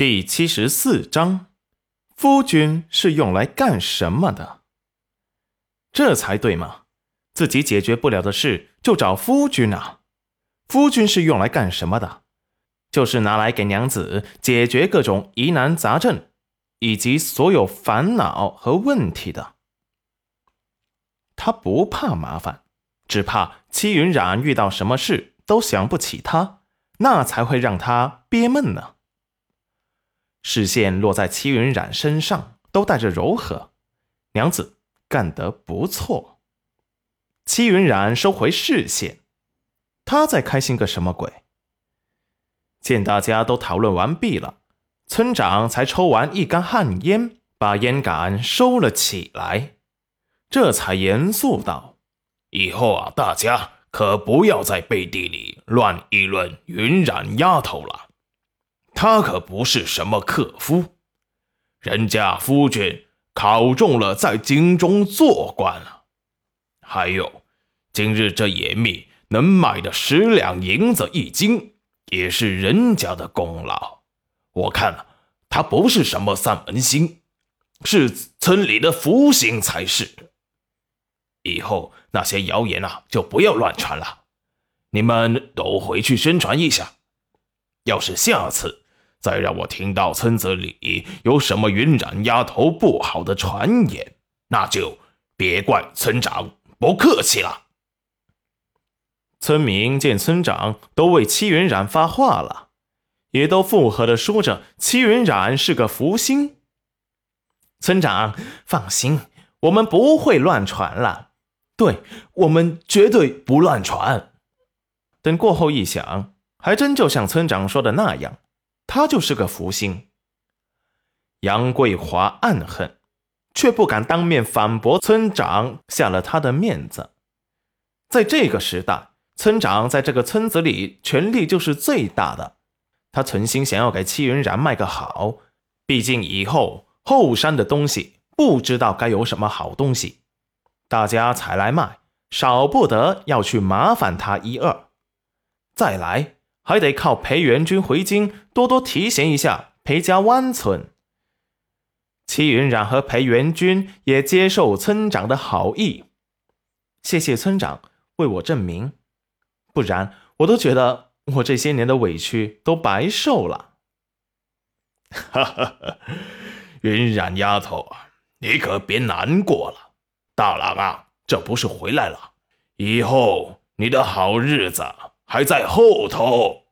第七十四章，夫君是用来干什么的？这才对嘛！自己解决不了的事就找夫君啊！夫君是用来干什么的？就是拿来给娘子解决各种疑难杂症以及所有烦恼和问题的。他不怕麻烦，只怕戚云染遇到什么事都想不起他，那才会让他憋闷呢。视线落在戚云染身上，都带着柔和。娘子干得不错。戚云染收回视线，他在开心个什么鬼？见大家都讨论完毕了，村长才抽完一杆旱烟，把烟杆收了起来，这才严肃道：“以后啊，大家可不要在背地里乱议论云染丫头了。”他可不是什么克夫，人家夫君考中了在京中做官了。还有，今日这野蜜能卖的十两银子一斤，也是人家的功劳。我看他不是什么三门星，是村里的福星才是。以后那些谣言啊，就不要乱传了，你们都回去宣传一下。要是下次。再让我听到村子里有什么云染丫头不好的传言，那就别怪村长不客气了。村民见村长都为戚云染发话了，也都附和的说着：“戚云染是个福星。”村长放心，我们不会乱传了。对我们绝对不乱传。等过后一想，还真就像村长说的那样。他就是个福星。杨桂华暗恨，却不敢当面反驳村长，下了他的面子。在这个时代，村长在这个村子里权力就是最大的。他存心想要给戚云然卖个好，毕竟以后后山的东西不知道该有什么好东西，大家才来卖，少不得要去麻烦他一二。再来。还得靠裴元军回京多多提携一下裴家湾村。齐云染和裴元军也接受村长的好意，谢谢村长为我证明，不然我都觉得我这些年的委屈都白受了。哈哈哈，云染丫头啊，你可别难过了。大郎啊，这不是回来了，以后你的好日子。还在后头。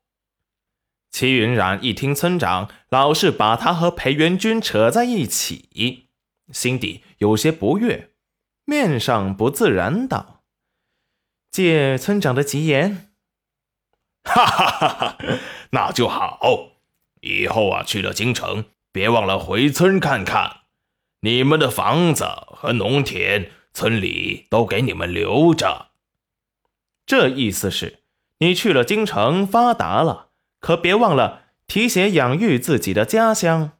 齐云冉一听村长老是把他和裴元军扯在一起，心底有些不悦，面上不自然道：“借村长的吉言。”哈哈哈哈那就好。以后啊，去了京城，别忘了回村看看。你们的房子和农田，村里都给你们留着。这意思是。你去了京城发达了，可别忘了提携养育自己的家乡。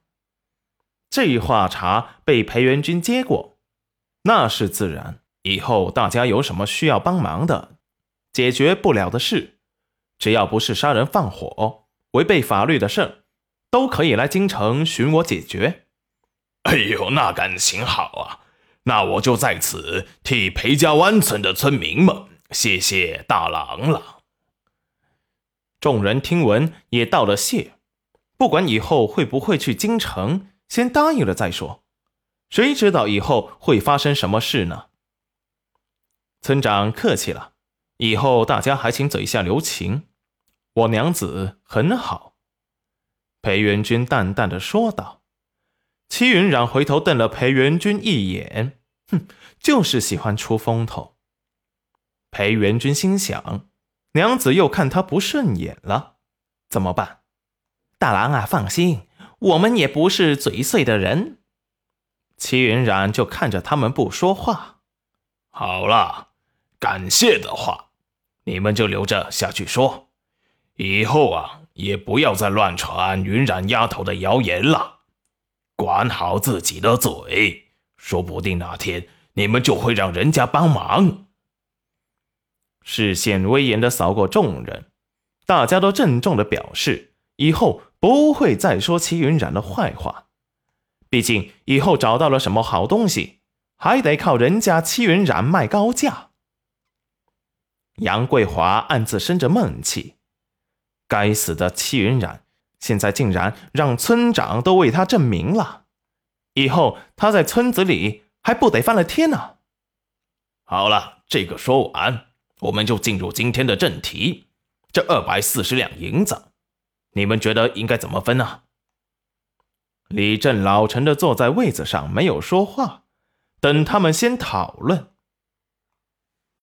这话茬被裴元军接过，那是自然。以后大家有什么需要帮忙的，解决不了的事，只要不是杀人放火、违背法律的事都可以来京城寻我解决。哎呦，那感情好啊！那我就在此替裴家湾村的村民们谢谢大郎了。众人听闻也道了谢，不管以后会不会去京城，先答应了再说。谁知道以后会发生什么事呢？村长客气了，以后大家还请嘴下留情。我娘子很好。裴元君淡淡的说道。戚云染回头瞪了裴元君一眼，哼，就是喜欢出风头。裴元君心想。娘子又看他不顺眼了，怎么办？大郎啊，放心，我们也不是嘴碎的人。齐云染就看着他们不说话。好了，感谢的话，你们就留着下去说。以后啊，也不要再乱传云染丫头的谣言了，管好自己的嘴，说不定哪天你们就会让人家帮忙。视线威严的扫过众人，大家都郑重的表示，以后不会再说齐云染的坏话。毕竟以后找到了什么好东西，还得靠人家齐云染卖高价。杨桂华暗自生着闷气，该死的齐云染，现在竟然让村长都为他证明了，以后他在村子里还不得翻了天呢？好了，这个说完，我们就进入今天的正题。这二百四十两银子，你们觉得应该怎么分呢？李正老沉的坐在位子上，没有说话，等他们先讨论。